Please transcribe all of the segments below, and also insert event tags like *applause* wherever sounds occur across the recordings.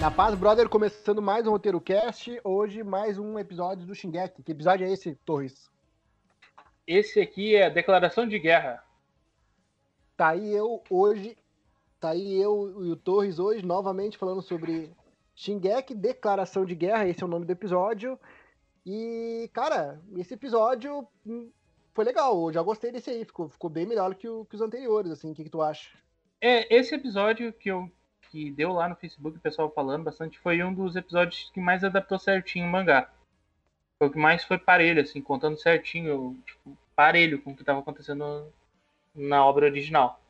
Na paz, brother, começando mais um Roteiro Cast. Hoje, mais um episódio do Shingeki. Que episódio é esse, Torres? Esse aqui é a declaração de guerra. Tá aí eu hoje, tá aí eu e o Torres hoje, novamente falando sobre Shingeki, declaração de guerra, esse é o nome do episódio. E, cara, esse episódio hum, foi legal, eu já gostei desse aí, ficou, ficou bem melhor que, o, que os anteriores, assim, o que, que tu acha? É, esse episódio que eu que deu lá no Facebook, o pessoal falando bastante, foi um dos episódios que mais adaptou certinho o mangá. Foi o que mais foi parelho, assim, contando certinho, tipo, parelho com o que estava acontecendo na obra original.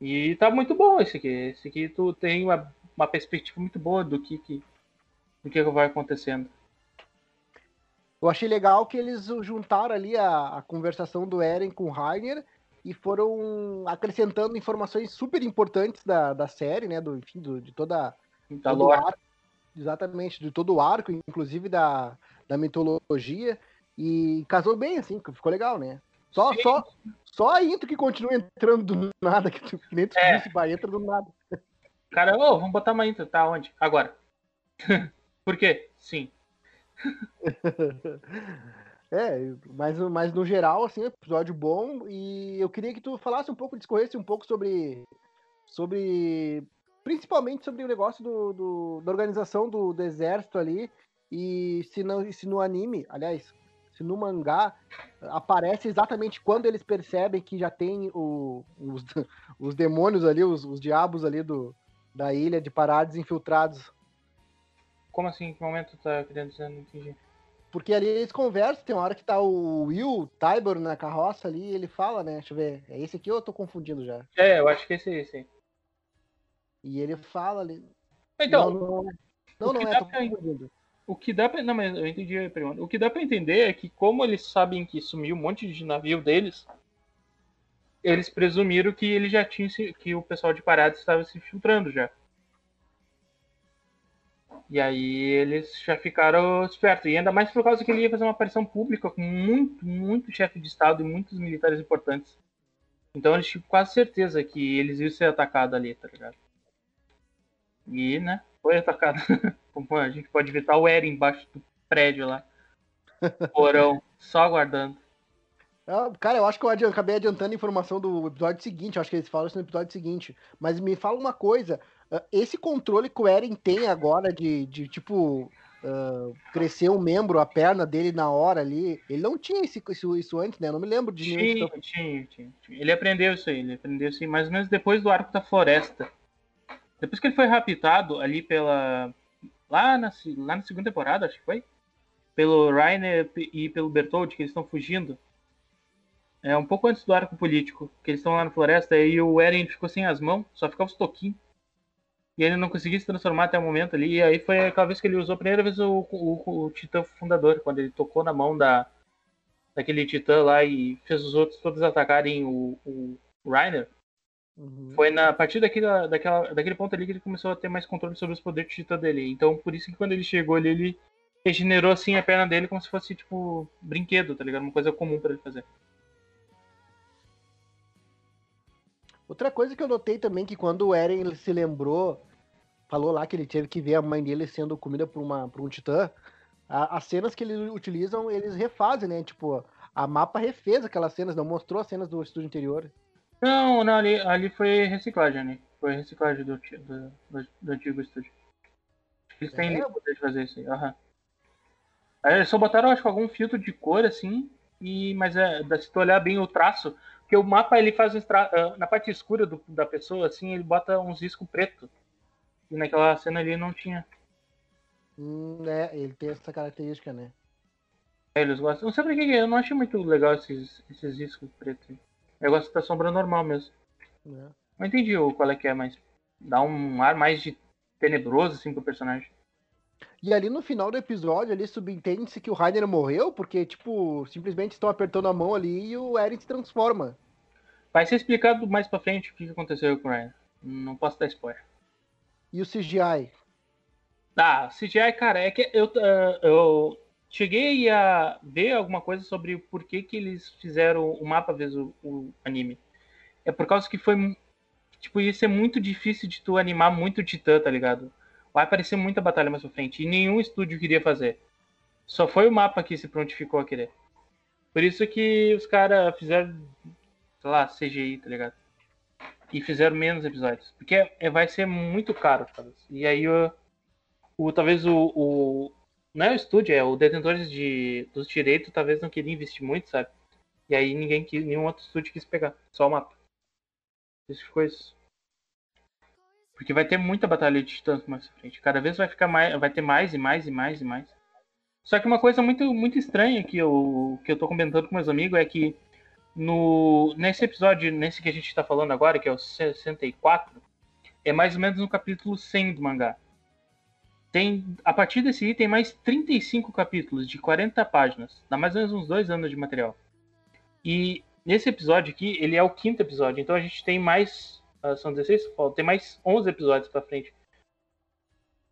E tá muito bom esse aqui. Esse aqui tu tem uma, uma perspectiva muito boa do que, que, do que vai acontecendo. Eu achei legal que eles juntaram ali a, a conversação do Eren com o Rainer e foram acrescentando informações super importantes da, da série, né? Do, enfim, do, de toda. Da lore. Arco, exatamente, de todo o arco, inclusive da, da mitologia. E casou bem, assim, ficou legal, né? Só, só, só a intro que continua entrando do nada, que, tu, que nem tu é. disse, vai, entra do nada. Cara, ô, vamos botar uma intro, tá onde? Agora. *laughs* Por quê? Sim. *laughs* É, mas, mas no geral, assim, episódio bom. E eu queria que tu falasse um pouco, discorresse um pouco sobre. sobre. Principalmente sobre o negócio do, do da organização do, do, exército ali. E se, não, se no anime, aliás, se no mangá aparece exatamente quando eles percebem que já tem o, os, *laughs* os demônios ali, os, os diabos ali do, da ilha de Parades infiltrados. Como assim? Que momento tá querendo dizer? Não entendi. Porque ali eles conversam, tem uma hora que tá o Will Tybor na carroça ali, ele fala, né? Deixa eu ver, é esse aqui ou eu tô confundindo já? É, eu acho que esse é esse. E ele fala ali. Então. Não, não, não, não é, tô confundindo. O que dá pra. Não, mas eu entendi a pergunta. O que dá pra entender é que, como eles sabem que sumiu um monte de navio deles, eles presumiram que ele já tinha. que o pessoal de parada estava se filtrando já. E aí eles já ficaram espertos. E ainda mais por causa que ele ia fazer uma aparição pública com muito, muito chefe de Estado e muitos militares importantes. Então eles tinham quase certeza que eles iam ser atacados ali, tá ligado? E, né, foi atacado. *laughs* a gente pode ver tá o Eren embaixo do prédio lá. *laughs* Porão, só aguardando. Ah, cara, eu acho que eu acabei adiantando a informação do episódio seguinte. Acho que eles falam isso no episódio seguinte. Mas me fala uma coisa: ah, esse controle que o Eren tem agora de, de tipo, uh, crescer um membro, a perna dele na hora ali, ele não tinha esse, isso, isso antes, né? Eu não me lembro de nenhum. Tinha, tinha, tinha, tinha. Ele aprendeu isso aí, ele aprendeu isso aí mais ou menos depois do arco da floresta. Depois que ele foi raptado ali pela. Lá na, lá na segunda temporada, acho que foi. Pelo Rainer e pelo Bertold, que eles estão fugindo. É um pouco antes do arco político, que eles estão lá na floresta, e o Eren ficou sem as mãos, só ficava os toquinhos e ele não conseguia se transformar até o momento ali. E aí foi aquela vez que ele usou a primeira vez o, o, o Titã Fundador, quando ele tocou na mão da, daquele Titã lá e fez os outros todos atacarem o, o Reiner. Uhum. Foi na, a partir daquele, daquela, daquele ponto ali que ele começou a ter mais controle sobre os poderes de Titã dele. Então por isso que quando ele chegou ali, ele regenerou assim a perna dele como se fosse tipo brinquedo, tá ligado? Uma coisa comum para ele fazer. Outra coisa que eu notei também que quando o Eren se lembrou falou lá que ele teve que ver a mãe dele sendo comida por, uma, por um titã. A, as cenas que eles utilizam, eles refazem, né? Tipo, a mapa refez aquelas cenas, não mostrou as cenas do estúdio anterior. Não, não, ali, ali foi reciclagem, né? Foi reciclagem do, do, do, do antigo estúdio. Eles têm é. poder de fazer isso aí. Uhum. Aí eles só botaram, acho que algum filtro de cor, assim, e, mas é, se tu olhar bem o traço, porque o mapa ele faz tra... Ah, na parte escura do, da pessoa, assim, ele bota uns riscos preto. E naquela cena ali não tinha. Hum, é, ele tem essa característica, né? É, eles gostam. Não sei por que eu não achei muito legal esses, esses discos pretos. Eu gosto da sombra normal mesmo. É. Não entendi qual é que é, mas dá um ar mais de tenebroso assim pro personagem. E ali no final do episódio, ali subentende-se que o Rainer morreu, porque, tipo, simplesmente estão apertando a mão ali e o Eren se transforma. Vai ser explicado mais pra frente o que aconteceu com o Rainer. Não posso dar spoiler. E o CGI? Ah, CGI, cara, é que eu, uh, eu cheguei a ver alguma coisa sobre por que, que eles fizeram o mapa vezes o, o, anime. É por causa que foi. Tipo, ia ser muito difícil de tu animar muito Titã, tá ligado? Vai aparecer muita batalha mais pra frente. E nenhum estúdio queria fazer. Só foi o mapa que se prontificou a querer. Por isso que os caras fizeram, sei lá, CGI, tá ligado? E fizeram menos episódios. Porque é, é vai ser muito caro, talvez. E aí o, o talvez o, o. Não é o estúdio, é o detentores de, dos direitos talvez não queria investir muito, sabe? E aí ninguém quis, nenhum outro estúdio quis pegar. Só o mapa. Isso ficou isso. Porque vai ter muita batalha de titãs mais pra frente. Cada vez vai ficar mais. Vai ter mais e mais e mais e mais. Só que uma coisa muito, muito estranha que eu, que eu tô comentando com meus amigos é que no, nesse episódio, nesse que a gente tá falando agora, que é o 64, é mais ou menos no capítulo 100 do mangá. Tem, a partir desse item, tem mais 35 capítulos de 40 páginas. Dá mais ou menos uns dois anos de material. E nesse episódio aqui, ele é o quinto episódio. Então a gente tem mais são 16? Tem mais 11 episódios pra frente.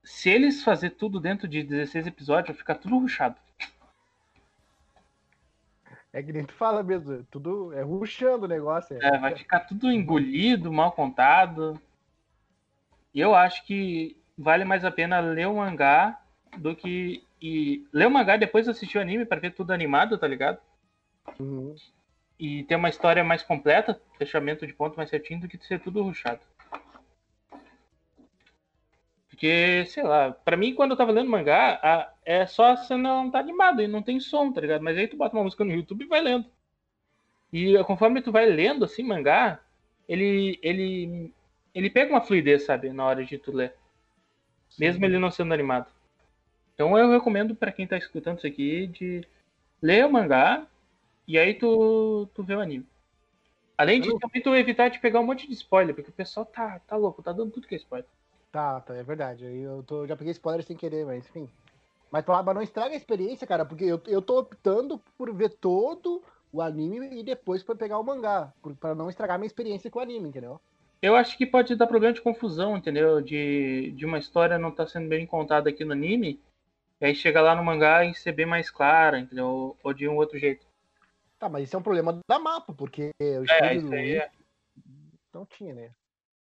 Se eles fazer tudo dentro de 16 episódios, vai ficar tudo ruchado. É que nem tu fala mesmo, tudo é ruxando o negócio. É. é, vai ficar tudo engolido, mal contado. E eu acho que vale mais a pena ler o mangá do que. E ler o mangá e depois assistir o anime para ver tudo animado, tá ligado? Uhum e ter uma história mais completa, fechamento de ponto mais certinho, do que ser tudo ruchado. Porque, sei lá, pra mim, quando eu tava lendo mangá, a, é só a cena não tá animada e não tem som, tá ligado? Mas aí tu bota uma música no YouTube e vai lendo. E conforme tu vai lendo, assim, mangá, ele, ele, ele pega uma fluidez, sabe, na hora de tu ler. Sim. Mesmo ele não sendo animado. Então eu recomendo para quem tá escutando isso aqui de ler o mangá e aí tu, tu vê o anime. Além disso, também tu evitar de pegar um monte de spoiler, porque o pessoal tá, tá louco, tá dando tudo que é spoiler. Tá, tá, é verdade. Eu tô, já peguei spoiler sem querer, mas enfim. Mas pra não estraga a experiência, cara, porque eu, eu tô optando por ver todo o anime e depois pra pegar o mangá, para não estragar minha experiência com o anime, entendeu? Eu acho que pode dar problema de confusão, entendeu? De, de uma história não tá sendo bem contada aqui no anime, e aí chega lá no mangá e ser bem mais clara, entendeu? Ou de um outro jeito. Tá, mas isso é um problema da mapa, porque o é, estúdio é, é. não tinha, né?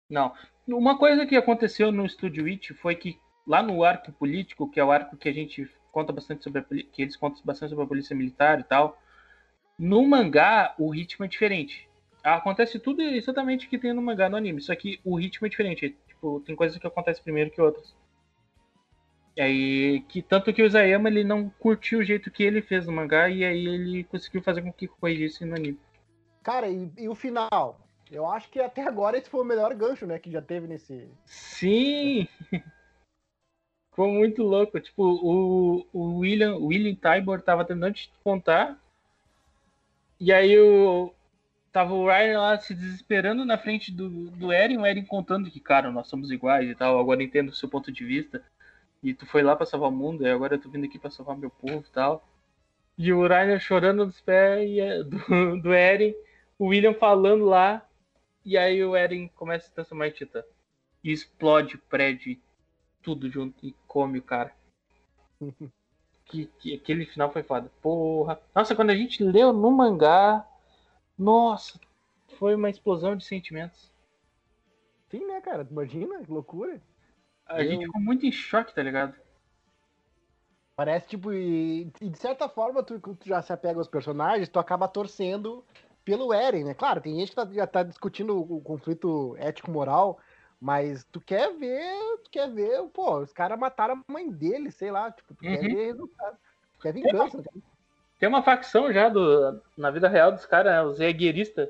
Não. Uma coisa que aconteceu no estúdio It foi que lá no arco político, que é o arco que a gente conta bastante sobre a, que eles contam bastante sobre a polícia militar e tal, no mangá o ritmo é diferente. Acontece tudo exatamente que tem no mangá no anime, só que o ritmo é diferente. Tipo, tem coisas que acontecem primeiro que outras. E aí, que tanto que o Isayama ele não curtiu o jeito que ele fez no mangá e aí ele conseguiu fazer com que corrigisse no anime. Cara, e, e, o final? Eu acho que até agora esse foi o melhor gancho, né, que já teve nesse. Sim! *laughs* Ficou muito louco. Tipo, o, o William, o William Tybor tava tentando te contar. E aí o. Tava o Ryan lá se desesperando na frente do, do Eren, o Eren contando que, cara, nós somos iguais e tal, agora entendo o seu ponto de vista e tu foi lá para salvar o mundo, e agora eu tô vindo aqui para salvar meu povo e tal. E o Rainer chorando nos pés e, do, *laughs* do Eren, o William falando lá, e aí o Eren começa a se transformar em titã. E explode o prédio, tudo junto, e come o cara. *laughs* que, que, aquele final foi foda. Porra. Nossa, quando a gente leu no mangá, nossa, foi uma explosão de sentimentos. Sim, né, cara? Imagina, que loucura. A eu... gente ficou muito em choque, tá ligado? Parece, tipo, e, e de certa forma, tu, tu, já se apega aos personagens, tu acaba torcendo pelo Eren, né? Claro, tem gente que tá, já tá discutindo o, o conflito ético-moral, mas tu quer ver, tu quer ver, pô, os caras mataram a mãe dele, sei lá, tipo, tu uhum. quer ver resultado. Tu quer vingança, tem uma, tem uma facção já do, na vida real dos caras, né? os egueiristas.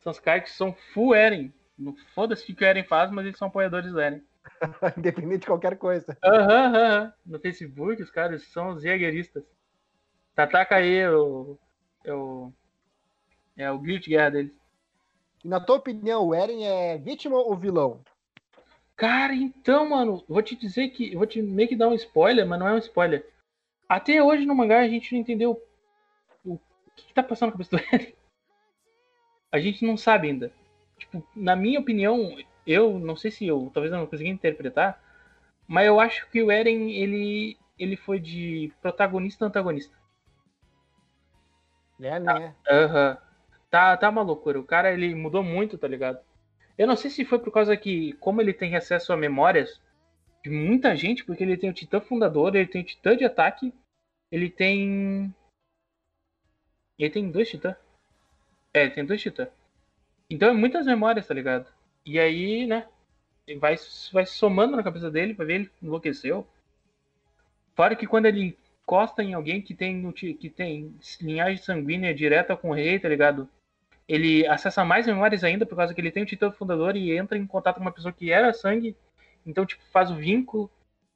São os caras que são full Eren. Não foda-se o que o Eren faz, mas eles são apoiadores do Eren. *laughs* Independente de qualquer coisa. Aham, uhum, uhum. No Facebook, os caras são os jägeristas. Tataca aí o, o. É o grito de guerra deles. E na tua opinião, o Eren é vítima ou vilão? Cara, então, mano, vou te dizer que. Vou te meio que dar um spoiler, mas não é um spoiler. Até hoje no mangá a gente não entendeu o, o que, que tá passando com a cabeça do *laughs* Eren. A gente não sabe ainda. Tipo, na minha opinião, eu não sei se eu, talvez eu não consegui interpretar, mas eu acho que o Eren ele ele foi de protagonista a antagonista. É, né? Aham. Tá, tá, tá uma loucura. O cara ele mudou muito, tá ligado? Eu não sei se foi por causa que, como ele tem acesso a memórias, de muita gente, porque ele tem o Titã Fundador, ele tem o Titã de ataque, ele tem. Ele tem dois Titã. É, tem dois Titã. Então é muitas memórias, tá ligado? E aí, né? Vai, vai somando na cabeça dele pra ver ele enlouqueceu. Fora que quando ele encosta em alguém que tem, que tem linhagem sanguínea direta com o rei, tá ligado? Ele acessa mais memórias ainda por causa que ele tem o título fundador e entra em contato com uma pessoa que era sangue. Então, tipo, faz o vínculo.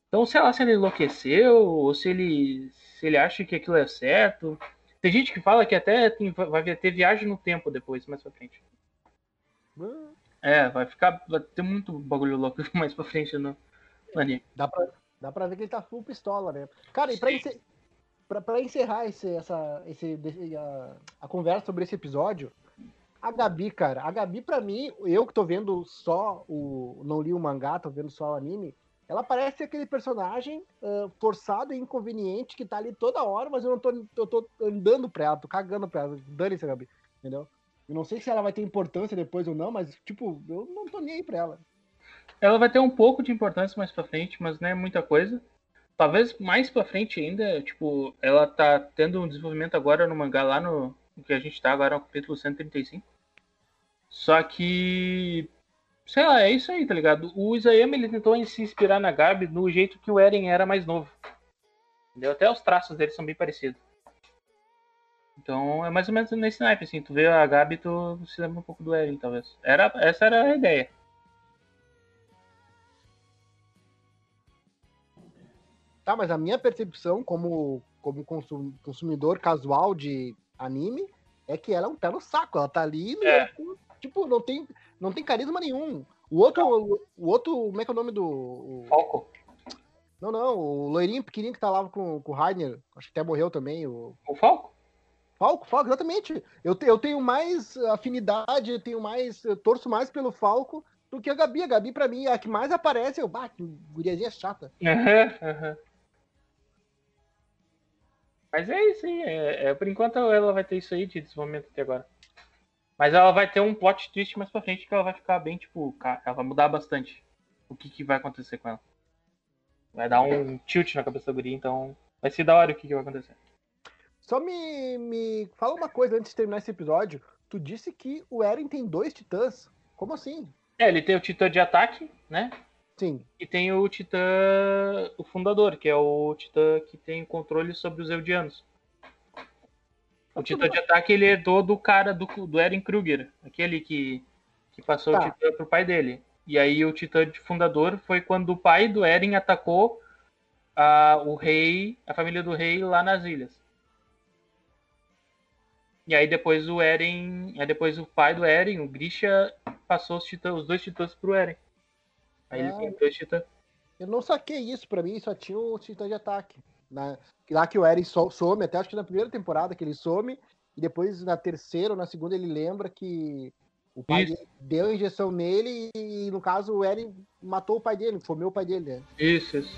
Então, sei lá se ele enlouqueceu ou se ele, se ele acha que aquilo é certo. Tem gente que fala que até tem, vai ter viagem no tempo depois, mais pra frente. É, vai ficar. Vai ter muito bagulho louco *laughs* mais pra frente no, no anime. Dá pra, dá pra ver que ele tá full pistola, né? Cara, e pra, encer, pra, pra encerrar esse, essa, esse, a, a conversa sobre esse episódio, a Gabi, cara, a Gabi, pra mim, eu que tô vendo só o. Não li o mangá, tô vendo só o anime. Ela parece aquele personagem uh, forçado e inconveniente que tá ali toda hora, mas eu não tô, eu tô andando pra ela, tô cagando pra ela. Dane-se, Gabi. Entendeu? Eu não sei se ela vai ter importância depois ou não, mas, tipo, eu não tô nem aí pra ela. Ela vai ter um pouco de importância mais pra frente, mas não é muita coisa. Talvez mais pra frente ainda, tipo, ela tá tendo um desenvolvimento agora no mangá lá no, que a gente tá agora no capítulo 135. Só que. Sei lá, é isso aí, tá ligado? O Isayama ele tentou se inspirar na Gabi no jeito que o Eren era mais novo. Entendeu? Até os traços dele são bem parecidos. Então é mais ou menos nesse naipe, assim. Tu vê a Gabi, tu se lembra um pouco do Eren, talvez. Era, essa era a ideia. Tá, mas a minha percepção como, como consumidor casual de anime é que ela é um pé no saco. Ela tá ali, é. tipo, não tem, não tem carisma nenhum. O outro, o, o, outro, como é que é o nome do. O... Falco. Não, não, o loirinho pequenininho que tá lá com, com o Rainer, acho que até morreu também. O, o Falco? Falco, Falco, exatamente. Eu, te, eu tenho mais afinidade, eu tenho mais. Eu torço mais pelo Falco do que a Gabi. A Gabi, pra mim, é a que mais aparece. Eu, bah, que guriazinha chata. Mas é isso aí. É, é, por enquanto ela vai ter isso aí de desenvolvimento até agora. Mas ela vai ter um plot twist mais pra frente que ela vai ficar bem, tipo, ela vai mudar bastante o que, que vai acontecer com ela. Vai dar um tilt na cabeça da guria, então vai ser da hora o que, que vai acontecer. Só me, me fala uma coisa antes de terminar esse episódio. Tu disse que o Eren tem dois titãs. Como assim? É, ele tem o titã de ataque, né? Sim. E tem o titã, o fundador, que é o titã que tem controle sobre os Eldianos. O titã de ataque ele herdou do cara do, do Eren Kruger, aquele que, que passou tá. o titã pro pai dele. E aí o titã de fundador foi quando o pai do Eren atacou a, o rei, a família do rei lá nas ilhas. E aí depois o Eren. Aí depois o pai do Eren, o Grisha, passou os, titãs, os dois titãs pro Eren. Aí é, ele tem dois titãs. Eu não saquei isso, pra mim só tinha o titã de ataque. Na, lá que o Eren some, até acho que na primeira temporada que ele some, e depois na terceira ou na segunda ele lembra que o pai dele deu a injeção nele e, no caso, o Eren matou o pai dele, comeu o pai dele, né? Isso, isso.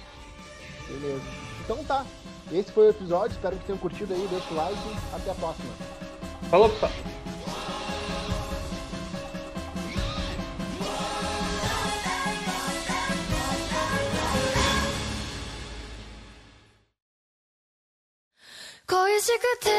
Beleza. Então tá. Esse foi o episódio, espero que tenham curtido aí, deixa o like até a próxima. Falou, pessoal. 恋しくて